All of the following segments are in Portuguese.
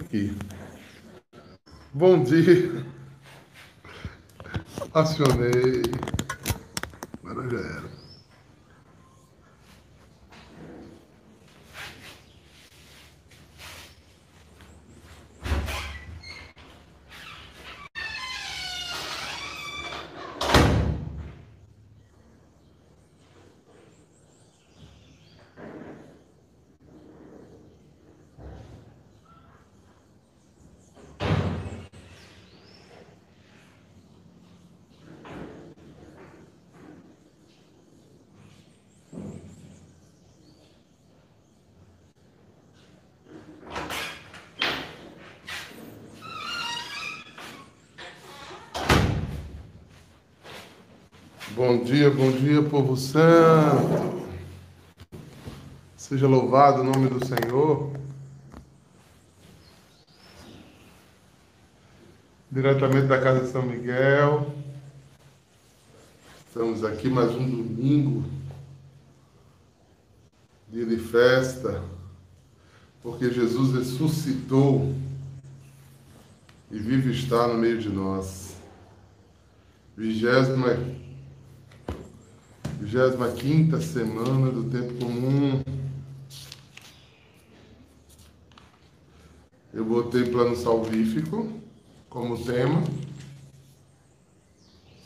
aqui. Bom dia. Acionei. Agora já era. Bom dia, bom dia, povo santo. Seja louvado o nome do Senhor. Diretamente da Casa de São Miguel. Estamos aqui mais um domingo, dia de festa, porque Jesus ressuscitou e vive está no meio de nós. Vigésima 25 semana do tempo comum. Eu botei plano salvífico como tema.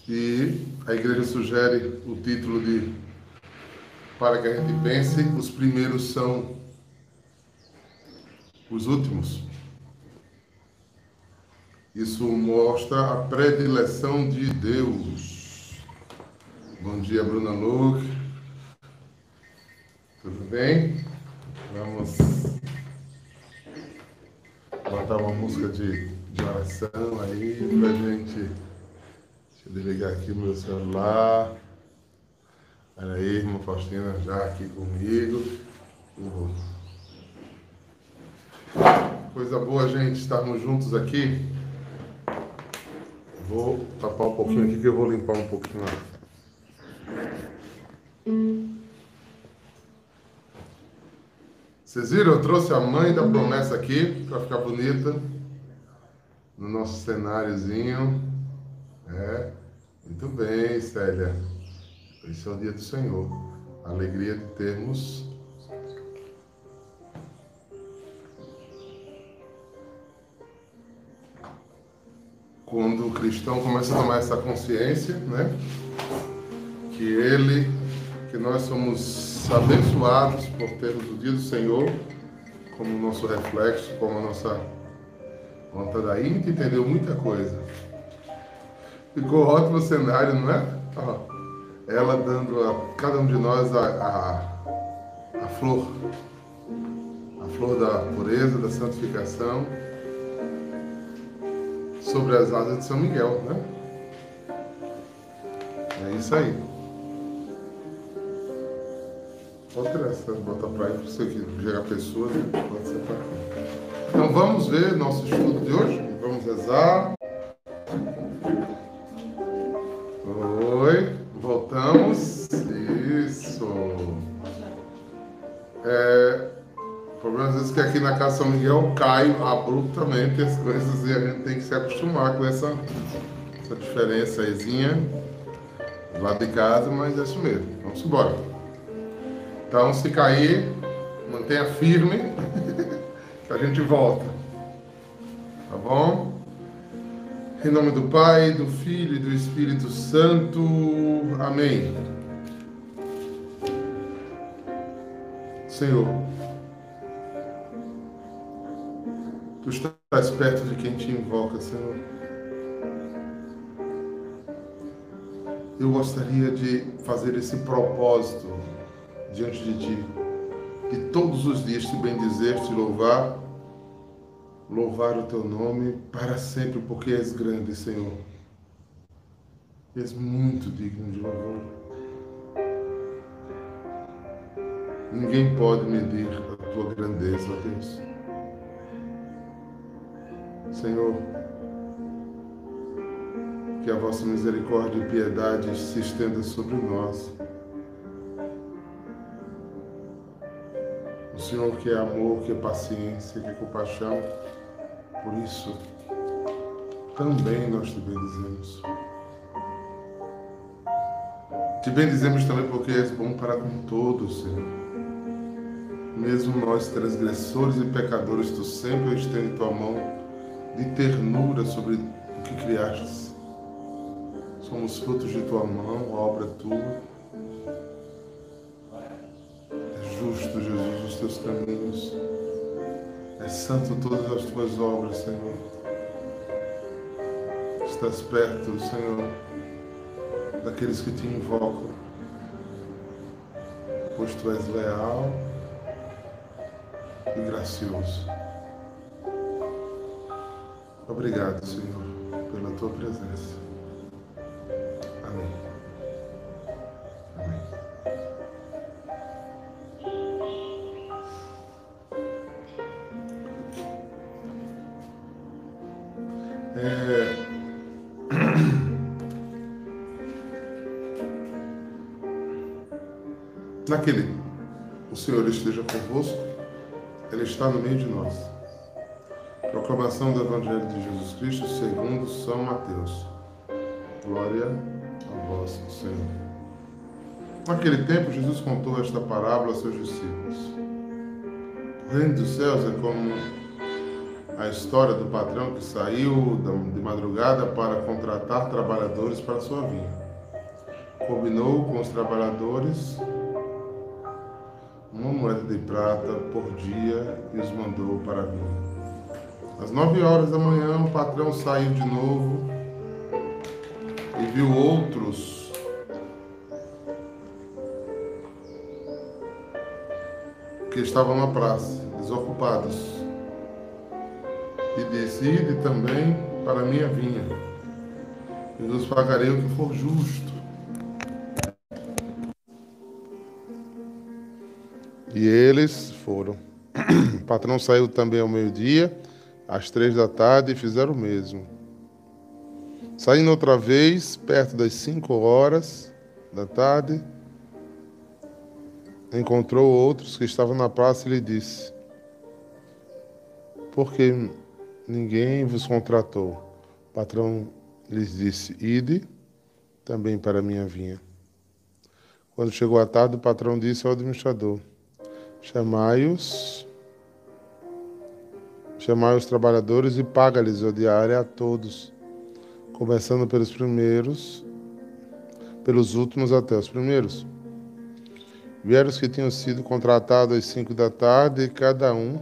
E a igreja sugere o título de Para que a gente pense, os primeiros são os últimos. Isso mostra a predileção de Deus Bom dia, Bruna Luke. Tudo bem? Vamos botar uma música de, de oração aí pra gente. Deixa eu desligar aqui meu celular. Olha aí, irmã Faustina já aqui comigo. Coisa boa, gente, estarmos juntos aqui. Vou tapar um pouquinho aqui que eu vou limpar um pouquinho a vocês viram? Eu trouxe a mãe da promessa aqui para ficar bonita no nosso cenáriozinho. É, muito bem, Célia. Esse é o dia do Senhor. Alegria de termos quando o cristão começa a tomar essa consciência, né? Que ele, que nós somos abençoados por termos o dia do Senhor como nosso reflexo, como a nossa vontade. Aí a gente entendeu muita coisa. Ficou ótimo o cenário, não é? ela dando a cada um de nós a, a, a flor, a flor da pureza, da santificação, sobre as asas de São Miguel, né? É isso aí. Pode tirar essa, botar para aí, para você gerar pessoas, pode ser para cá. Então vamos ver nosso estudo de hoje. Vamos rezar. Oi, voltamos. Isso. É, o problema é que aqui na Casa São Miguel cai abruptamente as coisas e a gente tem que se acostumar com essa, essa diferença ayzinha lá de casa, mas é isso mesmo. Vamos embora. Então, se cair, mantenha firme, que a gente volta. Tá bom? Em nome do Pai, do Filho e do Espírito Santo. Amém. Senhor, Tu estás perto de quem te invoca, Senhor. Eu gostaria de fazer esse propósito diante de ti. E todos os dias te bendizer, te louvar, louvar o teu nome para sempre, porque és grande, Senhor. És muito digno de louvor. Ninguém pode medir a tua grandeza, Deus. Senhor, que a vossa misericórdia e piedade se estenda sobre nós Senhor que é amor, que é paciência, que é compaixão. Por isso, também nós te bendizemos. Te bendizemos também porque és bom para com todos, Senhor. Mesmo nós, transgressores e pecadores, tu sempre estende tua mão de ternura sobre o que criaste. Somos frutos de tua mão, obra tua. Caminhos. É santo todas as tuas obras, Senhor. Estás perto, Senhor daqueles que te invocam, pois tu és leal e gracioso. Obrigado, Senhor, pela tua presença. Amém. Senhor esteja convosco, Ele está no meio de nós. Proclamação do Evangelho de Jesus Cristo segundo São Mateus. Glória a vós, Senhor. Naquele tempo, Jesus contou esta parábola a seus discípulos. O reino dos céus é como a história do patrão que saiu de madrugada para contratar trabalhadores para sua vinha. Combinou com os trabalhadores moeda de prata por dia e os mandou para mim. Às nove horas da manhã, o patrão saiu de novo e viu outros que estavam na praça, desocupados. E disse: Ide também para minha vinha, e nos pagarei o que for justo. E eles foram. O patrão saiu também ao meio-dia, às três da tarde, e fizeram o mesmo. Saindo outra vez, perto das cinco horas da tarde, encontrou outros que estavam na praça e lhe disse: Por que ninguém vos contratou? O patrão lhes disse: Ide também para minha vinha. Quando chegou a tarde, o patrão disse ao administrador: Chamai-os, chamai os trabalhadores e paga-lhes o diário a todos, começando pelos primeiros, pelos últimos até os primeiros. Vieram os que tinham sido contratados às cinco da tarde e cada um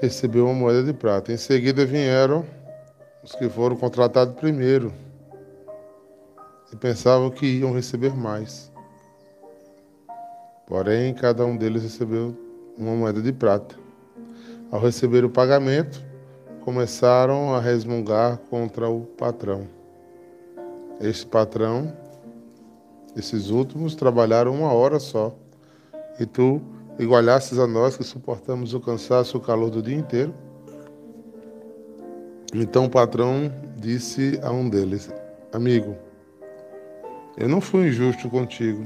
recebeu uma moeda de prata. Em seguida vieram os que foram contratados primeiro e pensavam que iam receber mais. Porém, cada um deles recebeu uma moeda de prata. Ao receber o pagamento, começaram a resmungar contra o patrão. Este patrão, esses últimos, trabalharam uma hora só, e tu igualastes a nós que suportamos o cansaço e o calor do dia inteiro. Então o patrão disse a um deles: Amigo, eu não fui injusto contigo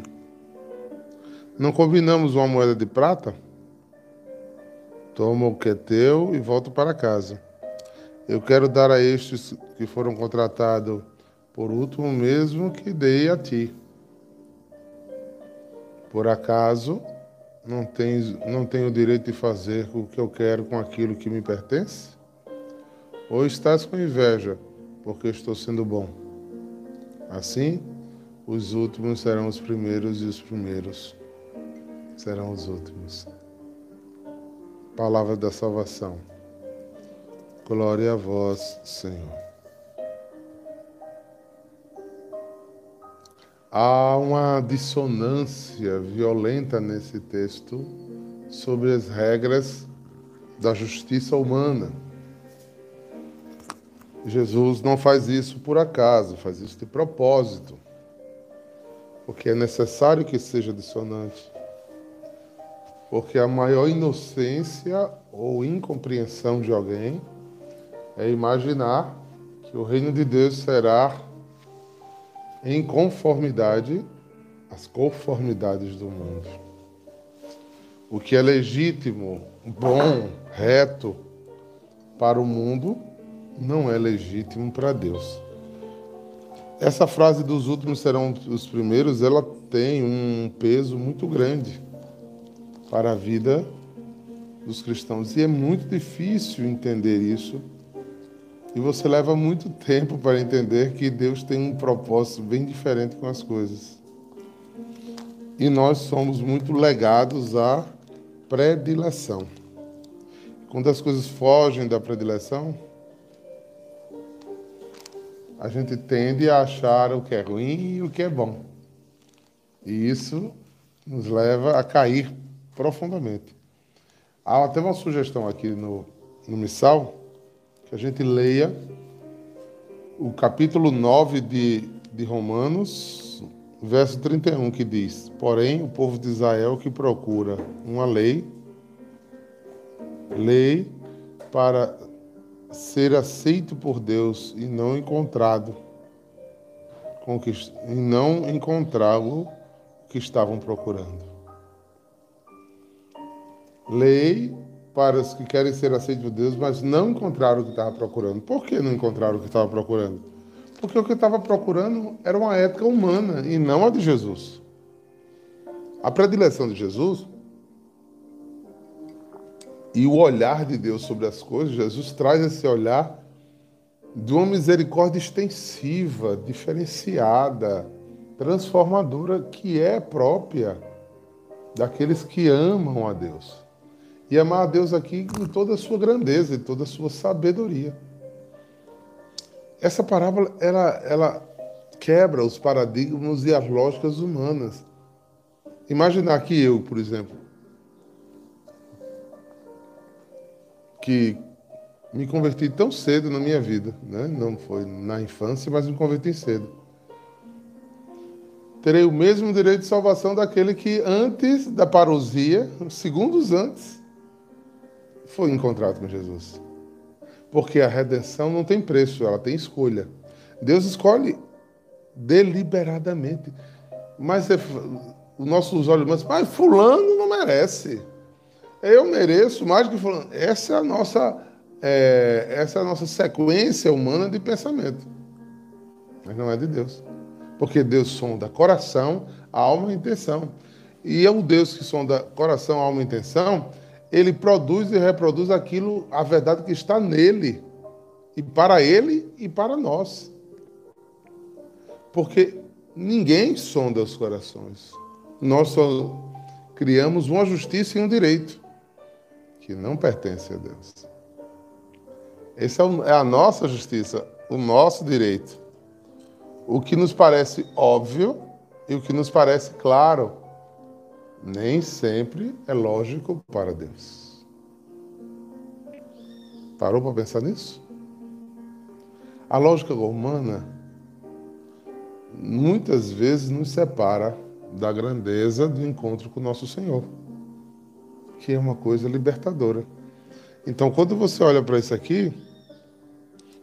não combinamos uma moeda de prata? Toma o que é teu e volta para casa. Eu quero dar a estes que foram contratados por último mesmo que dei a ti. Por acaso não tens, não tenho o direito de fazer o que eu quero com aquilo que me pertence? Ou estás com inveja porque estou sendo bom? Assim, os últimos serão os primeiros e os primeiros serão os últimos. Palavra da salvação. Glória a vós, Senhor. Há uma dissonância violenta nesse texto sobre as regras da justiça humana. Jesus não faz isso por acaso, faz isso de propósito, porque é necessário que seja dissonante. Porque a maior inocência ou incompreensão de alguém é imaginar que o reino de Deus será em conformidade às conformidades do mundo. O que é legítimo, bom, reto para o mundo, não é legítimo para Deus. Essa frase dos últimos serão os primeiros, ela tem um peso muito grande para a vida dos cristãos. E é muito difícil entender isso. E você leva muito tempo para entender que Deus tem um propósito bem diferente com as coisas. E nós somos muito legados à predileção. Quando as coisas fogem da predileção, a gente tende a achar o que é ruim e o que é bom. E isso nos leva a cair profundamente. Há até uma sugestão aqui no, no Missal, que a gente leia o capítulo 9 de, de Romanos, verso 31, que diz: Porém, o povo de Israel que procura uma lei, lei para ser aceito por Deus e não encontrado, e não encontrar o que estavam procurando. Lei para os que querem ser aceitos por Deus, mas não encontraram o que estavam procurando. Por que não encontraram o que estavam procurando? Porque o que estava procurando era uma ética humana e não a de Jesus. A predileção de Jesus e o olhar de Deus sobre as coisas, Jesus traz esse olhar de uma misericórdia extensiva, diferenciada, transformadora, que é própria daqueles que amam a Deus. E amar a Deus aqui em toda a sua grandeza e toda a sua sabedoria. Essa parábola, ela, ela quebra os paradigmas e as lógicas humanas. Imaginar que eu, por exemplo, que me converti tão cedo na minha vida, né? não foi na infância, mas me converti cedo. Terei o mesmo direito de salvação daquele que antes da parousia, segundos antes, foi encontrado com Jesus. Porque a redenção não tem preço, ela tem escolha. Deus escolhe deliberadamente. Mas é, os nossos olhos, mas fulano não merece. Eu mereço mais do que fulano. Essa é a nossa, é, essa é a nossa sequência humana de pensamento. Mas não é de Deus. Porque Deus sonda coração, alma e intenção. E é o Deus que sonda coração, alma e intenção, ele produz e reproduz aquilo, a verdade que está nele. E para ele e para nós. Porque ninguém sonda os corações. Nós só criamos uma justiça e um direito que não pertence a Deus. Essa é, é a nossa justiça, o nosso direito. O que nos parece óbvio e o que nos parece claro, nem sempre é lógico para Deus. Parou para pensar nisso? A lógica humana muitas vezes nos separa da grandeza do encontro com o nosso Senhor que é uma coisa libertadora. Então, quando você olha para isso aqui,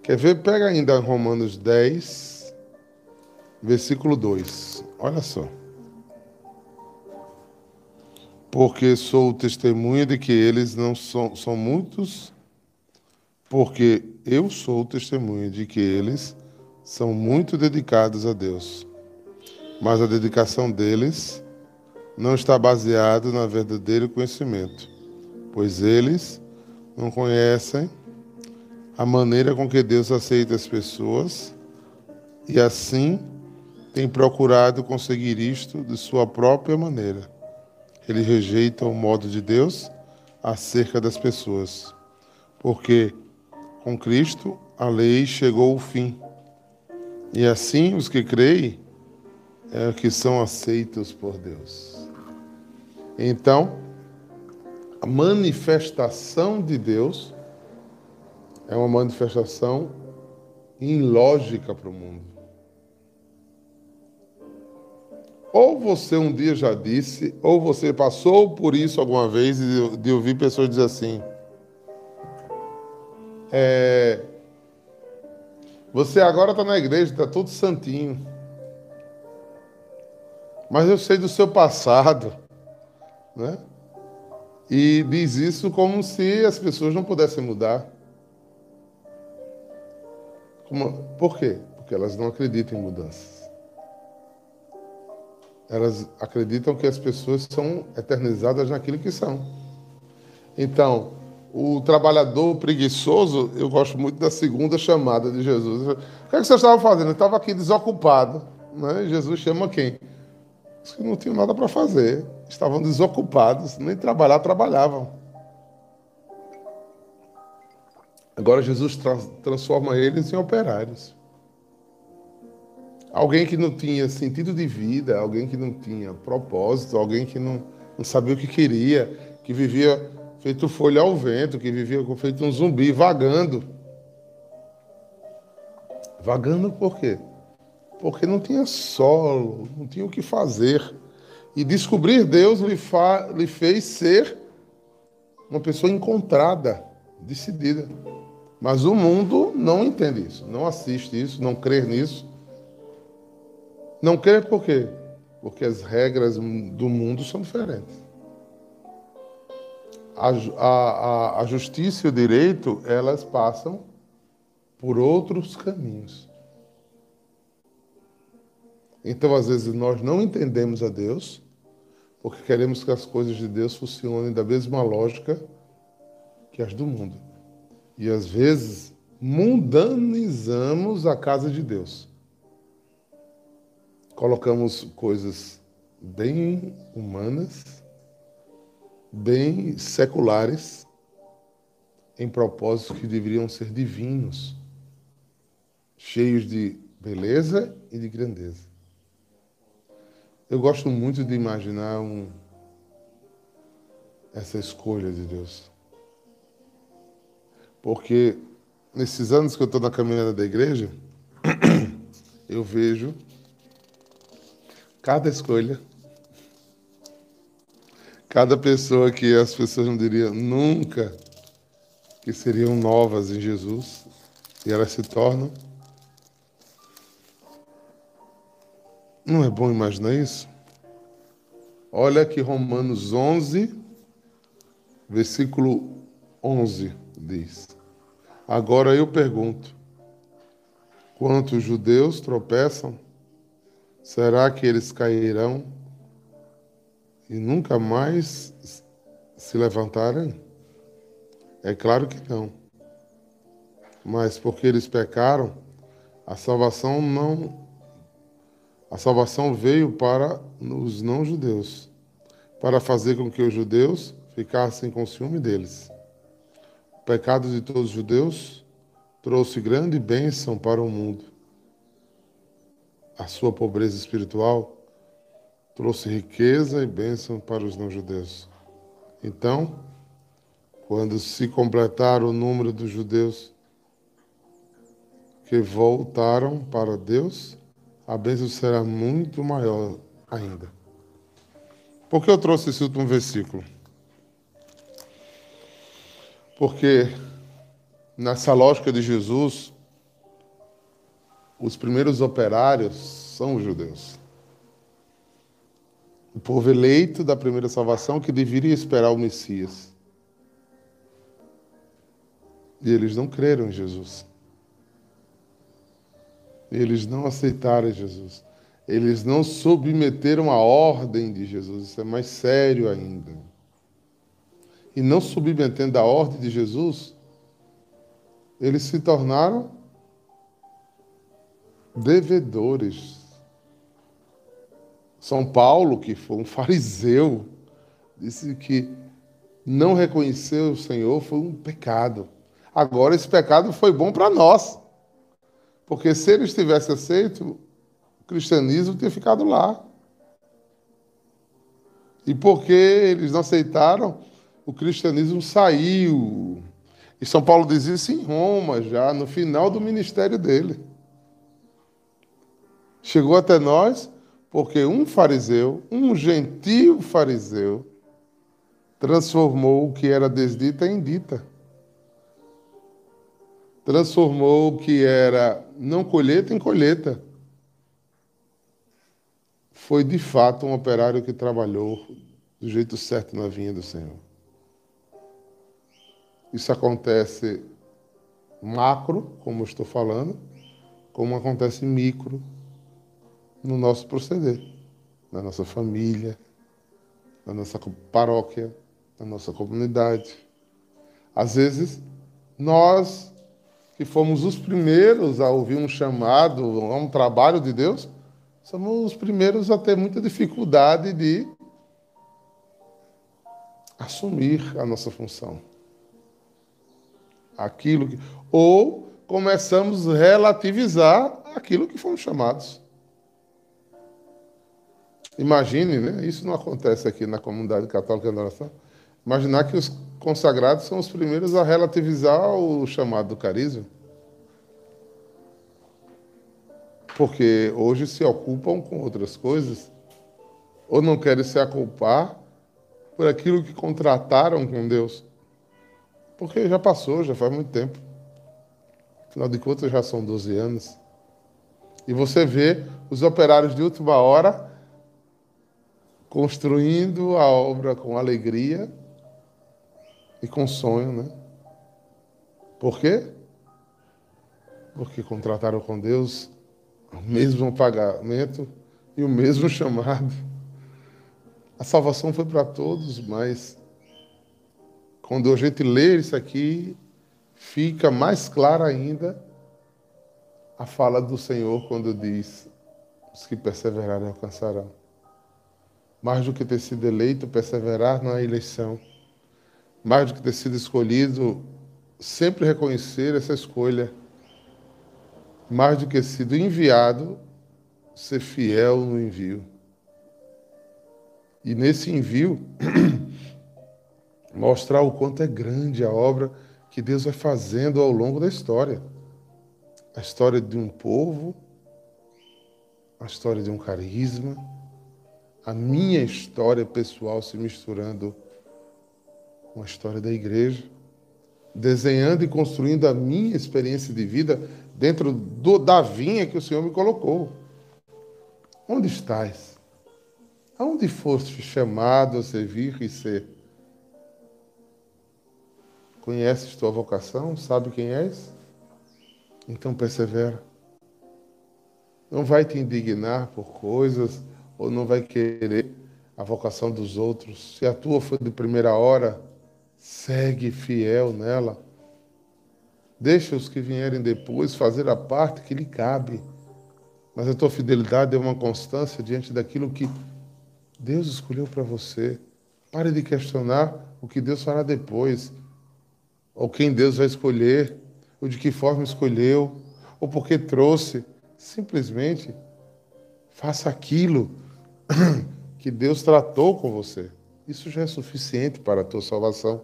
quer ver? Pega ainda Romanos 10, versículo 2. Olha só. Porque sou testemunha de que eles não são, são muitos, porque eu sou testemunha de que eles são muito dedicados a Deus. Mas a dedicação deles não está baseado na verdadeiro conhecimento, pois eles não conhecem a maneira com que Deus aceita as pessoas e assim têm procurado conseguir isto de sua própria maneira. Eles rejeitam o modo de Deus acerca das pessoas, porque com Cristo a lei chegou ao fim. E assim os que creem é que são aceitos por Deus. Então, a manifestação de Deus é uma manifestação ilógica para o mundo. Ou você um dia já disse, ou você passou por isso alguma vez de, de ouvir pessoas dizer assim: é, Você agora está na igreja, está todo santinho. Mas eu sei do seu passado. Né? E diz isso como se as pessoas não pudessem mudar. Como, por quê? Porque elas não acreditam em mudanças. Elas acreditam que as pessoas são eternizadas naquilo que são. Então, o trabalhador preguiçoso, eu gosto muito da segunda chamada de Jesus. O que, é que você estava fazendo? Eu estava aqui desocupado. Né? Jesus chama quem? Os que não tinham nada para fazer. Estavam desocupados, nem trabalhar, trabalhavam. Agora Jesus tra transforma eles em operários. Alguém que não tinha sentido de vida, alguém que não tinha propósito, alguém que não, não sabia o que queria, que vivia feito folha ao vento, que vivia feito um zumbi, vagando. Vagando por quê? Porque não tinha solo, não tinha o que fazer. E descobrir Deus lhe, lhe fez ser uma pessoa encontrada, decidida. Mas o mundo não entende isso, não assiste isso, não crê nisso. Não crê por quê? Porque as regras do mundo são diferentes. A, a, a, justiça e o direito, elas passam por outros caminhos. Então, às vezes, nós não entendemos a Deus, porque queremos que as coisas de Deus funcionem da mesma lógica que as do mundo. E às vezes mundanizamos a casa de Deus. Colocamos coisas bem humanas, bem seculares, em propósitos que deveriam ser divinos, cheios de beleza e de grandeza. Eu gosto muito de imaginar um, essa escolha de Deus. Porque nesses anos que eu estou na caminhada da igreja, eu vejo cada escolha, cada pessoa que as pessoas não diriam nunca que seriam novas em Jesus, e elas se tornam. Não é bom imaginar isso? Olha que Romanos 11, versículo 11 diz. Agora eu pergunto: quantos judeus tropeçam? Será que eles cairão e nunca mais se levantarem? É claro que não. Mas porque eles pecaram, a salvação não a salvação veio para os não judeus, para fazer com que os judeus ficassem com ciúme deles pecado de todos os judeus trouxe grande bênção para o mundo. A sua pobreza espiritual trouxe riqueza e bênção para os não-judeus. Então, quando se completar o número dos judeus que voltaram para Deus, a bênção será muito maior ainda. Por que eu trouxe esse último versículo? Porque nessa lógica de Jesus, os primeiros operários são os judeus. O povo eleito da primeira salvação que deveria esperar o Messias. E eles não creram em Jesus. Eles não aceitaram Jesus. Eles não submeteram a ordem de Jesus. Isso é mais sério ainda e não submetendo a ordem de Jesus, eles se tornaram devedores. São Paulo, que foi um fariseu, disse que não reconhecer o Senhor foi um pecado. Agora, esse pecado foi bom para nós. Porque se eles tivessem aceito, o cristianismo teria ficado lá. E porque eles não aceitaram, o cristianismo saiu. E São Paulo diz isso em Roma, já no final do ministério dele. Chegou até nós porque um fariseu, um gentil fariseu, transformou o que era desdita em dita. Transformou o que era não colheita em colheita. Foi de fato um operário que trabalhou do jeito certo na vinha do Senhor. Isso acontece macro, como eu estou falando, como acontece micro no nosso proceder, na nossa família, na nossa paróquia, na nossa comunidade. Às vezes, nós que fomos os primeiros a ouvir um chamado, a um trabalho de Deus, somos os primeiros a ter muita dificuldade de assumir a nossa função. Aquilo que, ou começamos a relativizar aquilo que fomos chamados. Imagine, né? Isso não acontece aqui na comunidade católica da oração. Imaginar que os consagrados são os primeiros a relativizar o chamado do carisma. Porque hoje se ocupam com outras coisas, ou não querem se aculpar por aquilo que contrataram com Deus. Porque já passou, já faz muito tempo. Afinal de contas, já são 12 anos. E você vê os operários de última hora construindo a obra com alegria e com sonho, né? Por quê? Porque contrataram com Deus o mesmo pagamento e o mesmo chamado. A salvação foi para todos, mas quando a gente lê isso aqui, fica mais clara ainda a fala do Senhor quando diz: os que perseverarem alcançarão. Mais do que ter sido eleito, perseverar na eleição. Mais do que ter sido escolhido, sempre reconhecer essa escolha mais do que sido enviado, ser fiel no envio. E nesse envio, mostrar o quanto é grande a obra que Deus vai fazendo ao longo da história. A história de um povo, a história de um carisma, a minha história pessoal se misturando com a história da igreja, desenhando e construindo a minha experiência de vida dentro do, da vinha que o Senhor me colocou. Onde estás? Aonde foste chamado a servir e ser? Conheces tua vocação? Sabe quem és? Então persevera. Não vai te indignar por coisas ou não vai querer a vocação dos outros. Se a tua foi de primeira hora, segue fiel nela. Deixa os que vierem depois fazer a parte que lhe cabe. Mas a tua fidelidade é uma constância diante daquilo que Deus escolheu para você. Pare de questionar o que Deus fará depois, ou quem Deus vai escolher, ou de que forma escolheu, ou porque trouxe. Simplesmente faça aquilo que Deus tratou com você. Isso já é suficiente para a tua salvação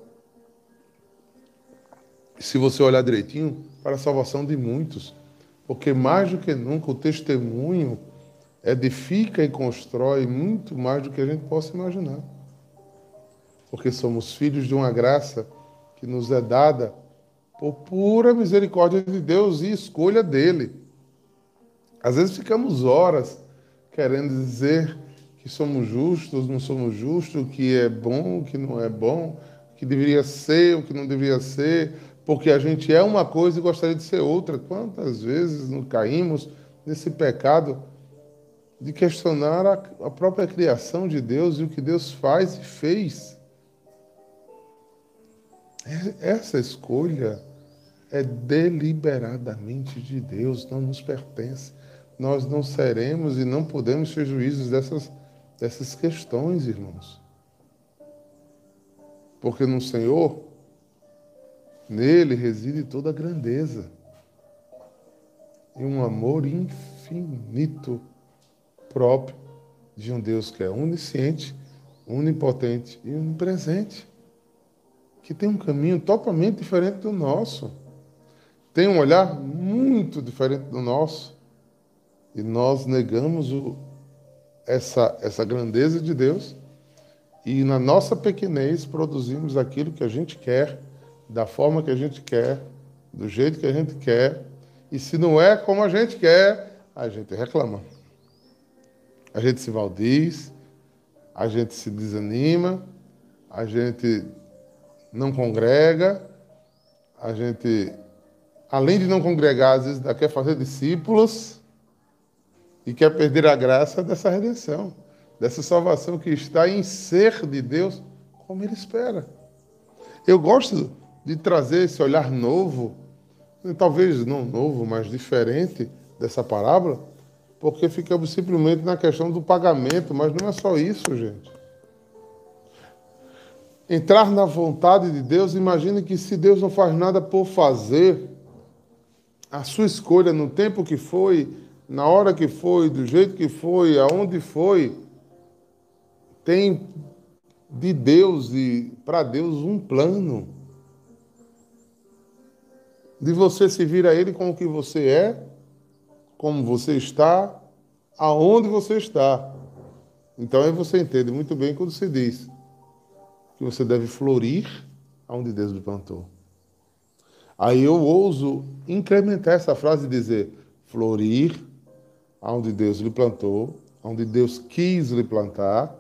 se você olhar direitinho, para a salvação de muitos. Porque mais do que nunca o testemunho edifica e constrói muito mais do que a gente possa imaginar. Porque somos filhos de uma graça que nos é dada por pura misericórdia de Deus e escolha dele. Às vezes ficamos horas querendo dizer que somos justos, não somos justos, o que é bom, o que não é bom, o que deveria ser, o que não deveria ser, porque a gente é uma coisa e gostaria de ser outra. Quantas vezes nos caímos nesse pecado de questionar a, a própria criação de Deus e o que Deus faz e fez? É, essa escolha é deliberadamente de Deus, não nos pertence. Nós não seremos e não podemos ser juízes dessas, dessas questões, irmãos. Porque no Senhor Nele reside toda a grandeza e um amor infinito próprio de um Deus que é onisciente, onipotente e onipresente, que tem um caminho totalmente diferente do nosso, tem um olhar muito diferente do nosso, e nós negamos o, essa, essa grandeza de Deus e na nossa pequenez produzimos aquilo que a gente quer da forma que a gente quer, do jeito que a gente quer, e se não é como a gente quer, a gente reclama. A gente se valdiz, a gente se desanima, a gente não congrega, a gente, além de não congregar, às vezes quer fazer discípulos e quer perder a graça dessa redenção, dessa salvação que está em ser de Deus como Ele espera. Eu gosto de trazer esse olhar novo, talvez não novo, mas diferente dessa parábola, porque ficamos simplesmente na questão do pagamento, mas não é só isso, gente. Entrar na vontade de Deus, imagine que se Deus não faz nada por fazer, a sua escolha no tempo que foi, na hora que foi, do jeito que foi, aonde foi, tem de Deus e para Deus um plano. De você se vir a Ele com o que você é como você está, aonde você está. Então aí você entende muito bem quando se diz que você deve florir aonde Deus lhe plantou. Aí eu ouso incrementar essa frase e dizer: florir aonde Deus lhe plantou, aonde Deus quis lhe plantar,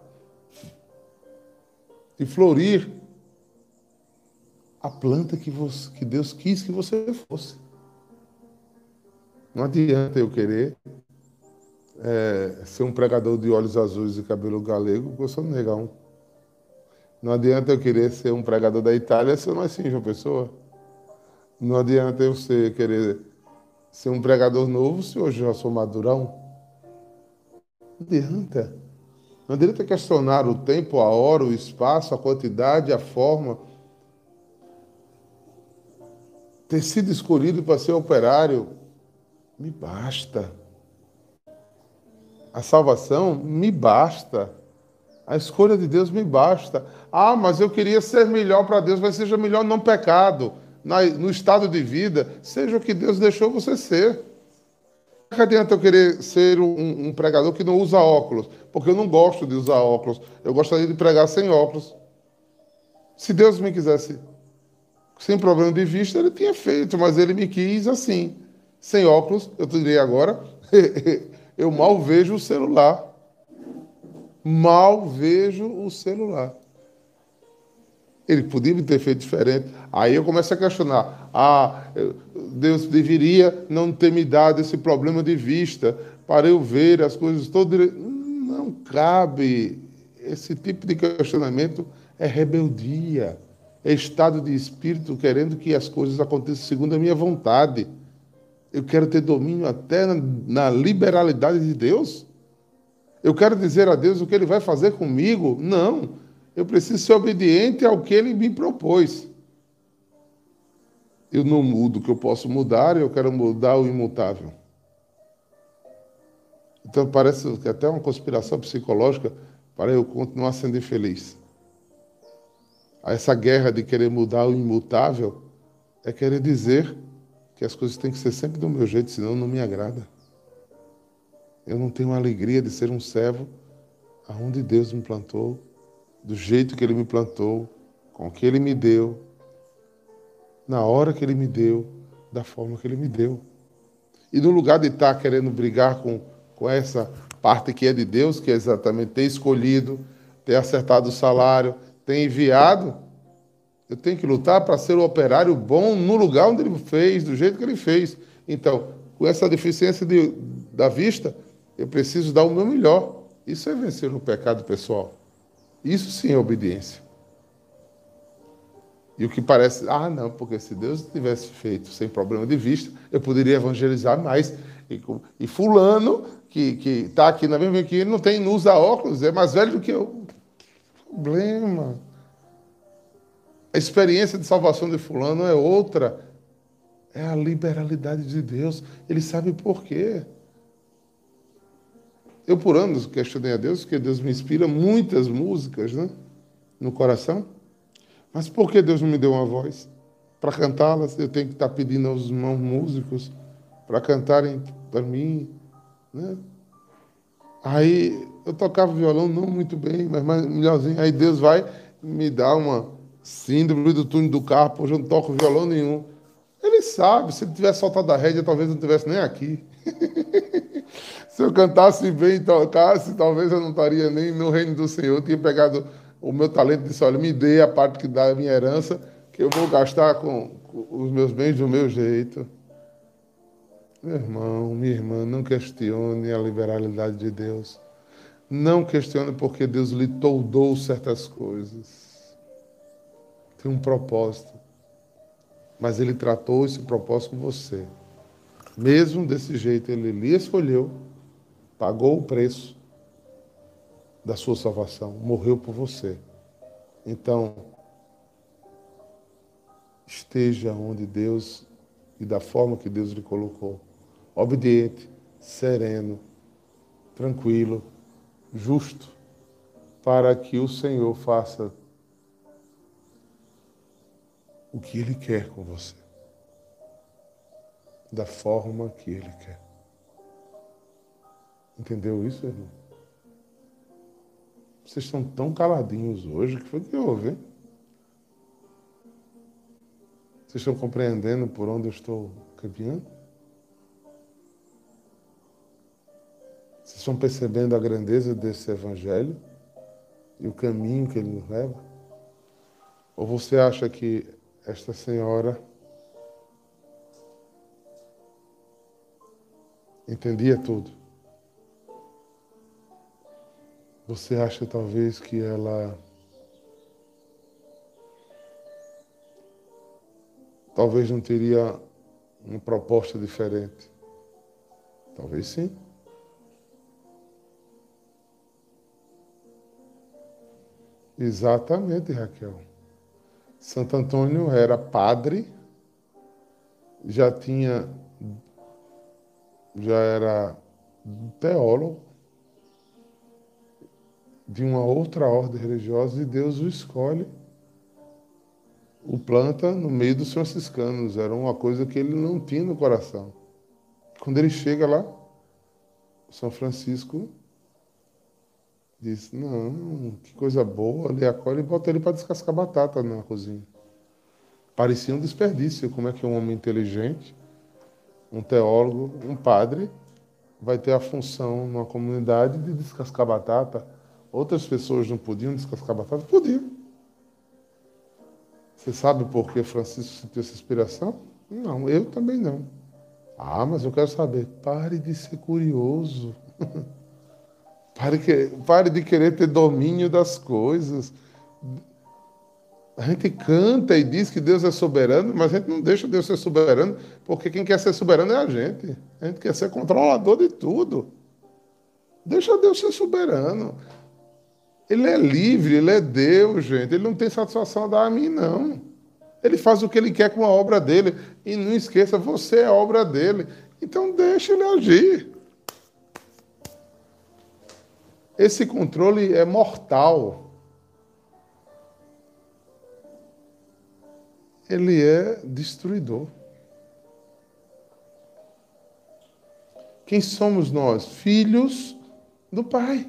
e florir a planta que, você, que Deus quis que você fosse. Não adianta eu querer é, ser um pregador de olhos azuis e cabelo galego, eu sou negão. Não adianta eu querer ser um pregador da Itália se eu nasci em João Pessoa. Não adianta eu ser, querer ser um pregador novo se hoje eu já sou madurão. Não adianta. Não adianta questionar o tempo, a hora, o espaço, a quantidade, a forma. Ter sido escolhido para ser operário me basta. A salvação me basta. A escolha de Deus me basta. Ah, mas eu queria ser melhor para Deus, mas seja melhor não pecado, no estado de vida, seja o que Deus deixou você ser. Não adianta eu querer ser um, um, pregador que não usa óculos, porque eu não gosto de usar óculos. Eu gostaria de pregar sem óculos. Se Deus me quisesse sem problema de vista, ele tinha feito, mas ele me quis assim. Sem óculos, eu direi agora, eu mal vejo o celular. Mal vejo o celular. Ele podia ter feito diferente. Aí eu começo a questionar. Ah, Deus deveria não ter me dado esse problema de vista para eu ver as coisas todas. Não cabe. Esse tipo de questionamento é rebeldia. É estado de espírito querendo que as coisas aconteçam segundo a minha vontade. Eu quero ter domínio até na, liberalidade de Deus? Eu quero dizer a Deus o que Ele vai fazer comigo? Não. Eu preciso ser obediente ao que Ele me propôs. Eu não mudo o que eu posso mudar, eu quero mudar o imutável. Então parece que até uma conspiração psicológica para eu continuar sendo infeliz. Essa guerra de querer mudar o imutável é querer dizer que as coisas têm que ser sempre do meu jeito, senão não me agrada. Eu não tenho a alegria de ser um servo aonde Deus me plantou, do jeito que Ele me plantou, com o que Ele me deu, na hora que Ele me deu, da forma que Ele me deu. E no lugar de estar querendo brigar com, com essa parte que é de Deus, que é exatamente ter escolhido, ter acertado o salário, ter enviado, eu tenho que lutar para ser o operário bom no lugar onde ele fez, do jeito que ele fez. Então, com essa deficiência de, da vista, eu preciso dar o meu melhor. Isso é vencer o pecado pessoal. Isso sim é obediência. E o que parece, ah, não, porque se Deus tivesse feito sem problema de vista, eu poderia evangelizar mais. E, e fulano, que está aqui na mesma que não tem, não usa óculos, é mais velho do que eu. Problema. A experiência de salvação de fulano é outra. É a liberalidade de Deus. Ele sabe por quê. Eu, por anos, questionei a Deus, porque Deus me inspira muitas músicas né, no coração. Mas por que Deus não me deu uma voz? Para cantá-las, eu tenho que estar pedindo aos irmãos músicos para cantarem para mim. Né? Aí eu tocava violão não muito bem, mas melhorzinho. Aí Deus vai me dar uma, síndrome do túnel do carro, hoje eu não toco violão nenhum. Ele sabe, se ele tivesse soltado a rédea, talvez eu não estivesse nem aqui. Se eu cantasse bem e tocasse, talvez eu não estaria nem no reino do Senhor. Eu tinha pegado o meu talento e disse: olha, me dê a parte que dá a minha herança, que eu vou gastar com, os meus bens do meu jeito. Meu irmão, minha irmã, não questione a liberalidade de Deus. Não questione porque Deus lhe toldou certas coisas. Tem um propósito. Mas Ele tratou esse propósito com você. Mesmo desse jeito, Ele lhe escolheu, pagou o preço da sua salvação, morreu por você. Então, esteja onde Deus e da forma que Deus lhe colocou. Obediente, sereno, tranquilo, justo, para que o Senhor faça o que Ele quer com você, da forma que Ele quer. Entendeu isso, irmão? Vocês estão tão caladinhos hoje que foi que houve, hein? Vocês estão compreendendo por onde eu estou caminhando? Vocês estão percebendo a grandeza desse evangelho e o caminho que ele nos leva? Ou você acha que esta senhora entendia tudo? Você acha talvez que ela talvez não teria uma proposta diferente? Talvez sim. Exatamente, Raquel. Santo Antônio era padre, já tinha, já era teólogo de uma outra ordem religiosa e Deus o escolhe, o planta no meio dos franciscanos. Era uma coisa que ele não tinha no coração. Quando ele chega lá, São Francisco Disse, não, que coisa boa, ele acolhe e bota ele para descascar batata na cozinha. Parecia um desperdício, como é que um homem inteligente, um teólogo, um padre, vai ter a função numa comunidade de descascar batata. Outras pessoas não podiam descascar batata? Podiam. Você sabe por que Francisco sentiu essa inspiração? Não, eu também não. Ah, mas eu quero saber. Pare de ser curioso. Pare, que, pare de querer ter domínio das coisas. A gente canta e diz que Deus é soberano, mas a gente não deixa Deus ser soberano, porque quem quer ser soberano é a gente. A gente quer ser controlador de tudo. Deixa Deus ser soberano. Ele é livre, ele é Deus, gente. Ele não tem satisfação a dar a mim, não. Ele faz o que ele quer com a obra dele. E não esqueça, você é obra dele. Então deixa ele agir. Esse controle é mortal. Ele é destruidor. Quem somos nós? Filhos do Pai.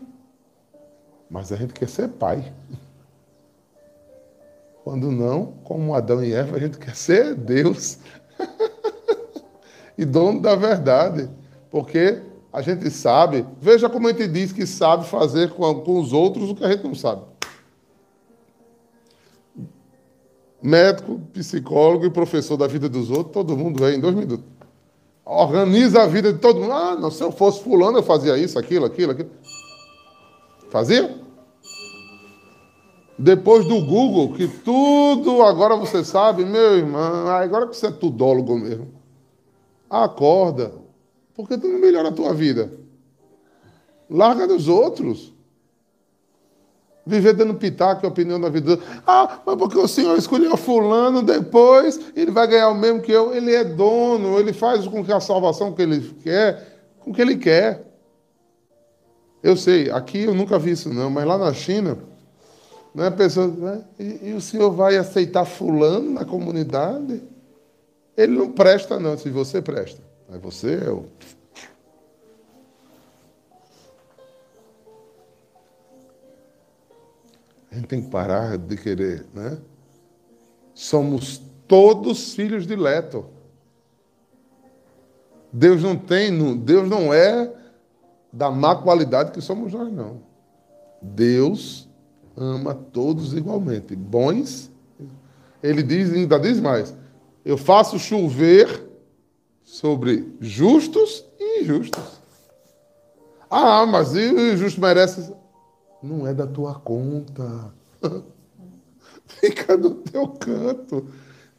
Mas a gente quer ser pai. Quando não, como Adão e Eva, a gente quer ser Deus. e dono da verdade. Porque a gente sabe. Veja como a gente diz que sabe fazer com, com os outros o que a gente não sabe. Médico, psicólogo e professor da vida dos outros, todo mundo vem em dois minutos. Organiza a vida de todo mundo. Ah, não, se eu fosse fulano, eu fazia isso, aquilo, aquilo, aquilo. Fazia? Depois do Google, que tudo agora você sabe, meu irmão, agora que você é tudólogo mesmo. Acorda, porque tu não melhora a tua vida. Larga dos outros. Viver dando pitaco a opinião da vida. Ah, mas porque o senhor escolheu fulano, depois ele vai ganhar o mesmo que eu. Ele é dono, ele faz com que a salvação que ele quer, com que ele quer. Eu sei, aqui eu nunca vi isso não, mas lá na China, né, pessoa, né, e, e o senhor vai aceitar fulano na comunidade? Ele não presta não, se você presta. Aí você é o. A gente tem que parar de querer, né? Somos todos filhos de Leto. Deus não tem, Deus não é da má qualidade que somos nós, não. Deus ama todos igualmente, bons. Ele diz, ainda diz mais, Eu faço chover sobre justos e injustos. Ah, mas o injusto merece. Não é da tua conta. Fica no teu canto.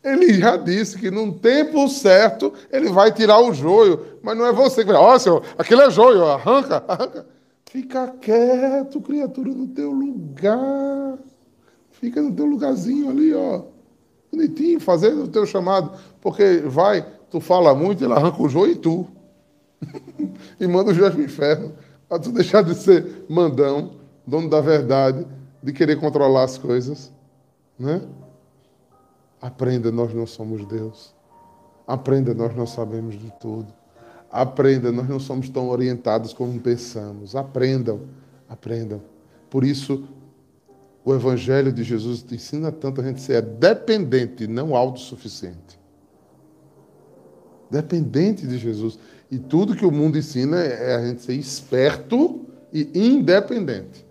Ele já disse que num tempo certo ele vai tirar o joio, mas não é você que vai, ó, senhor, aquele é joio, arranca, arranca. Fica quieto, criatura, no teu lugar. Fica no teu lugarzinho ali, ó. Bonitinho, fazendo o teu chamado. Porque vai, tu fala muito, ele arranca o joio e tu. e manda o joio pro inferno. Para tu deixar de ser mandão, dono da verdade, de querer controlar as coisas. Né? Aprenda, nós não somos Deus. Aprenda, nós não sabemos de tudo. Aprenda, nós não somos tão orientados como pensamos. Aprendam, aprendam. Por isso, o Evangelho de Jesus te ensina tanto a gente ser dependente, não autossuficiente. Dependente de Jesus. E tudo que o mundo ensina é a gente ser esperto e independente.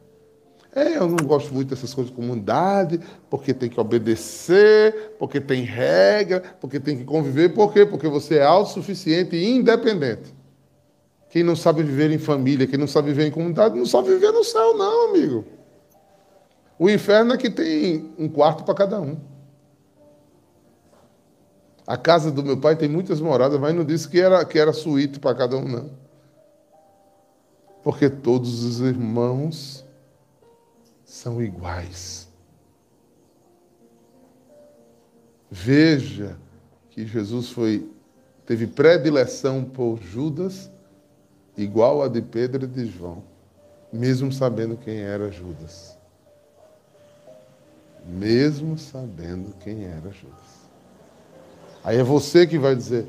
É, eu não gosto muito dessas coisas de comunidade, porque tem que obedecer, porque tem regra, porque tem que conviver. Por quê? Porque você é autossuficiente e independente. Quem não sabe viver em família, quem não sabe viver em comunidade, não sabe viver no céu, não, amigo. O inferno é que tem um quarto para cada um. A casa do meu pai tem muitas moradas, mas não disse que era, que era suíte para cada um, não. Porque todos os irmãos são iguais. Veja que Jesus foi teve predileção por Judas igual a de Pedro e de João, mesmo sabendo quem era Judas. Mesmo sabendo quem era Judas. Aí é você que vai dizer: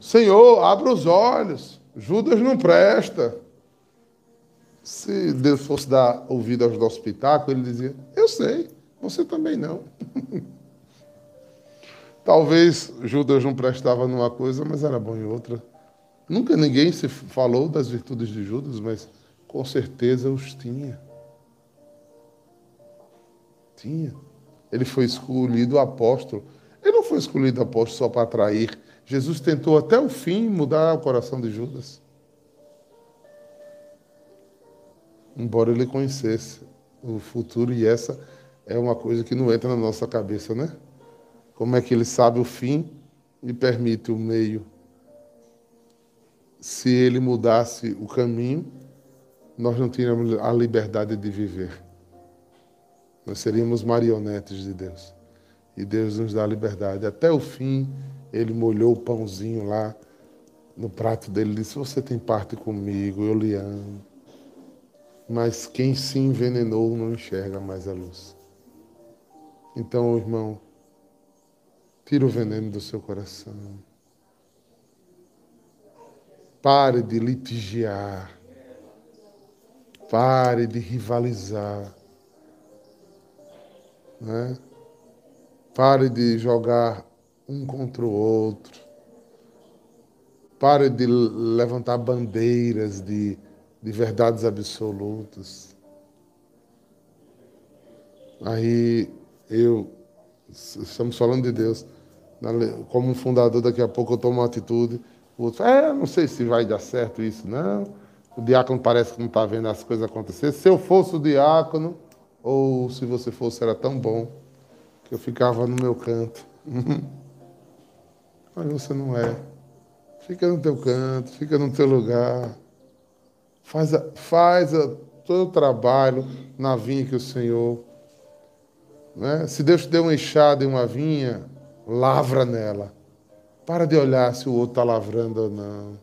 Senhor, abra os olhos. Judas não presta. Se Deus fosse dar ouvido aos nossos pitacos, ele dizia: Eu sei, você também não. Talvez Judas não prestava numa coisa, mas era bom em outra. Nunca ninguém se falou das virtudes de Judas, mas com certeza os tinha. Tinha. Ele foi escolhido apóstolo. Ele não foi escolhido apóstolo só para atrair. Jesus tentou até o fim mudar o coração de Judas. Embora ele conhecesse o futuro, e essa é uma coisa que não entra na nossa cabeça, né? Como é que ele sabe o fim e permite o meio? Se ele mudasse o caminho, nós não tínhamos a liberdade de viver. Nós seríamos marionetes de Deus. E Deus nos dá a liberdade. Até o fim, ele molhou o pãozinho lá no prato dele e disse: Você tem parte comigo, eu lhe amo mas quem se envenenou não enxerga mais a luz. Então, irmão, tira o veneno do seu coração. Pare de litigiar. Pare de rivalizar. Né? Pare de jogar um contra o outro. Pare de levantar bandeiras de de verdades absolutas. Aí eu, estamos falando de Deus, como um fundador, daqui a pouco eu tomo uma atitude, o outro, é, não sei se vai dar certo isso, não. O diácono parece que não está vendo as coisas acontecer. Se eu fosse o diácono, ou se você fosse, era tão bom que eu ficava no meu canto. Mas você não é. Fica no teu canto, fica no teu lugar. Faz, a, faz a, todo o trabalho na vinha que o Senhor. Né? Se Deus te deu uma enxada e uma vinha, lavra nela. Para de olhar se o outro está lavrando ou não.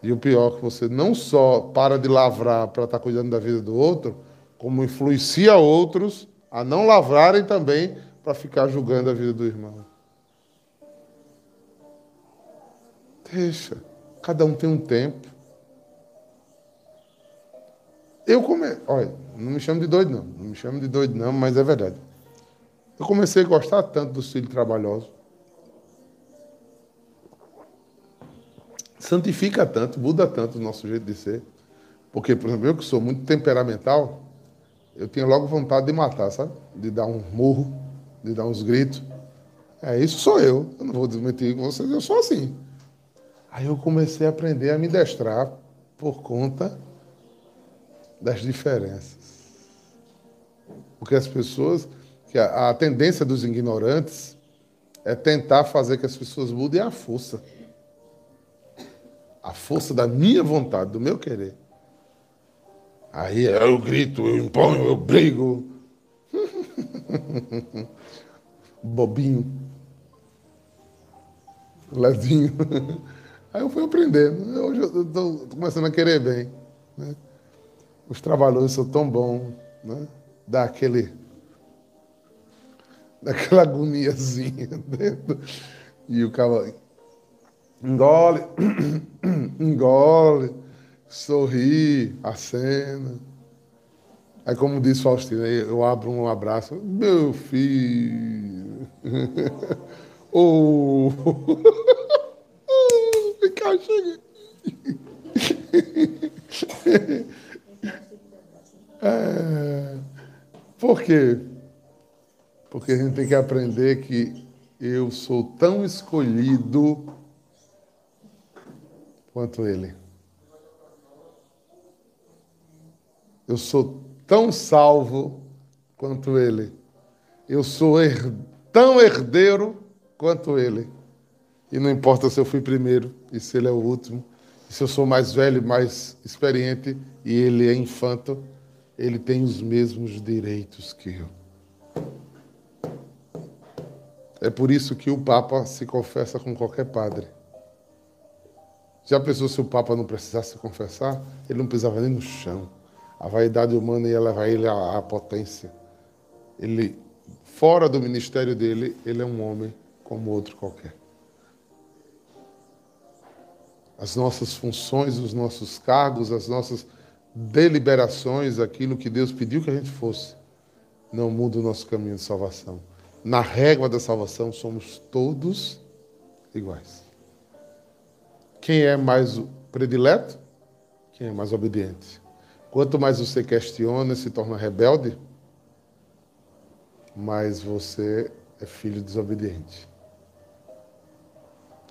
E o pior é que você não só para de lavrar para estar tá cuidando da vida do outro, como influencia outros a não lavrarem também para ficar julgando a vida do irmão. Deixa. Cada um tem um tempo. Eu comecei. Olha, não me chamo de doido, não. Não me chamo de doido, não, mas é verdade. Eu comecei a gostar tanto dos filhos trabalhosos. Santifica tanto, muda tanto o nosso jeito de ser. Porque, por exemplo, eu que sou muito temperamental, eu tinha logo vontade de matar, sabe? De dar um murro, de dar uns gritos. É, isso sou eu. Eu não vou desmentir com vocês, eu sou assim. Aí eu comecei a aprender a me destrar por conta das diferenças. Porque as pessoas, que a, a tendência dos ignorantes é tentar fazer que as pessoas mudem a força. A força da minha vontade, do meu querer. Aí eu grito, eu imponho, eu brigo. Bobinho. Levinho. Aí eu fui aprendendo. Hoje eu estou começando a querer bem. Né? Os trabalhadores são tão bons. Né? Dá aquele. Daquela agoniazinha dentro. E o cara engole, engole, sorri, acena. Aí, como disse Faustino, eu abro um abraço. Meu filho. oh. cá, chega. É, por quê? Porque a gente tem que aprender que eu sou tão escolhido quanto ele. Eu sou tão salvo quanto ele. Eu sou her tão herdeiro quanto ele. E não importa se eu fui primeiro e se ele é o último, se eu sou mais velho, mais experiente e ele é infanto, ele tem os mesmos direitos que eu. É por isso que o Papa se confessa com qualquer padre. Já pensou se o Papa não precisasse se confessar? Ele não pisava nem no chão. A vaidade humana ia levar ele à, à potência. Ele, fora do ministério dele, ele é um homem como outro qualquer. as nossas funções, os nossos cargos, as nossas deliberações, aquilo que Deus pediu que a gente fosse, não muda o nosso caminho de salvação. Na régua da salvação, somos todos iguais. Quem é mais predileto? Quem é mais obediente. Quanto mais você questiona se torna rebelde, mais você é filho desobediente.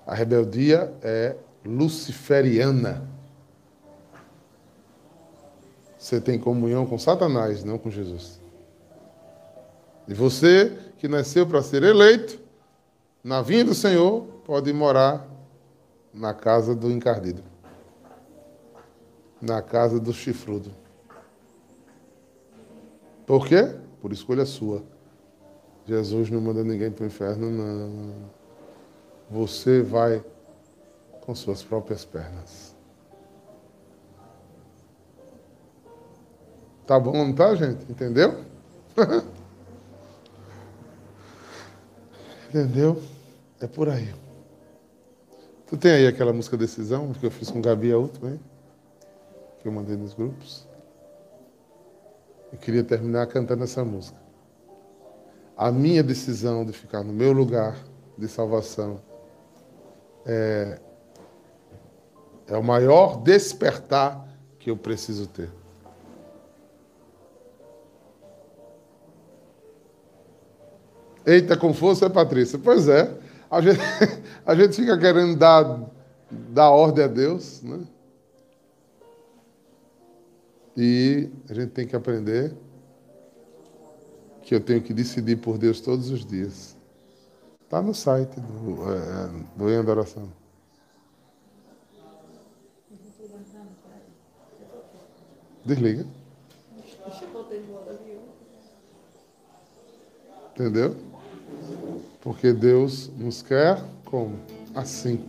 A rebeldia é luciferiana. Você tem comunhão com Satanás, não com Jesus. E você, que nasceu para ser eleito, na vinda do Senhor, pode morar na casa do encardido, na casa do chifrudo. Por quê? Por escolha sua. Jesus não manda ninguém para o inferno, não. Você vai com suas próprias pernas. Tá bom, tá, gente? Entendeu? Entendeu? É por aí. Tu tem aí aquela música Decisão, que eu fiz com Gabi a última, hein? Que eu mandei nos grupos. Eu queria terminar cantando essa música. A minha decisão de ficar no meu lugar de salvação é é o maior despertar que eu preciso ter. Eita, com força, Patrícia. Pois é. A gente, a gente fica querendo dar, dar ordem a Deus, né? E a gente tem que aprender que eu tenho que decidir por Deus todos os dias. Está no site do, é, do Em Adoração. Desliga. Entendeu? Porque Deus nos quer como? Assim.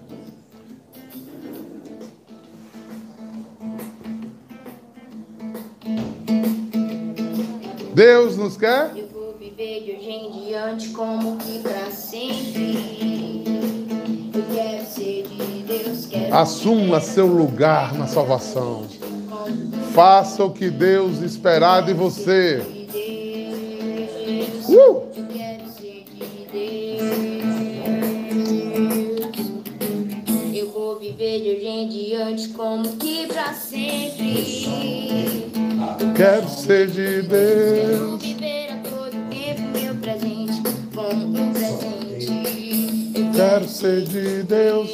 Deus nos quer? Eu vou viver de hoje em diante como que pra sempre. Eu quero ser de Deus, quero Assuma seu lugar na salvação. Faça o que Deus esperar de você. Uh! De hoje em diante como que pra sempre. Quero ser de Eu Deus. viver a todo tempo meu presente como um presente. Quero ser de Deus.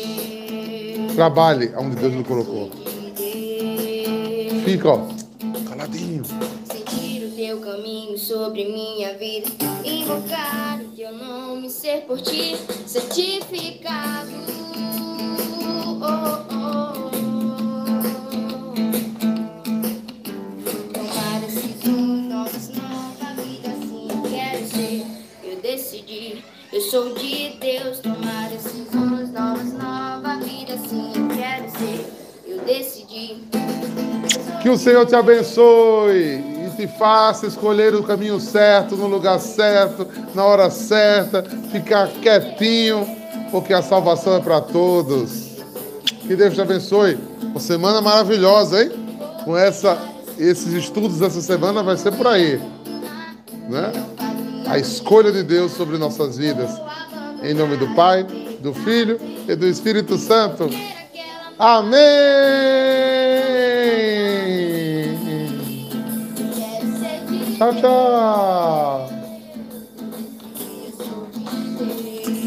Trabalhe onde Deus lhe colocou. Fica, ó, caladinho. Sentir o teu caminho sobre minha vida. Invocar o teu nome, ser por ti certificado. Eu sou de Deus. Tomar decisões novas, nova vida, assim eu quero ser. Eu decidi. Que o Senhor te abençoe e te faça escolher o caminho certo, no lugar certo, na hora certa, ficar quietinho, porque a salvação é para todos. Que Deus te abençoe. Uma semana maravilhosa, hein? Com essa, esses estudos dessa semana vai ser por aí, né? A escolha de Deus sobre nossas vidas. Em nome do Pai, do Filho e do Espírito Santo. Amém! Tchau, tchau!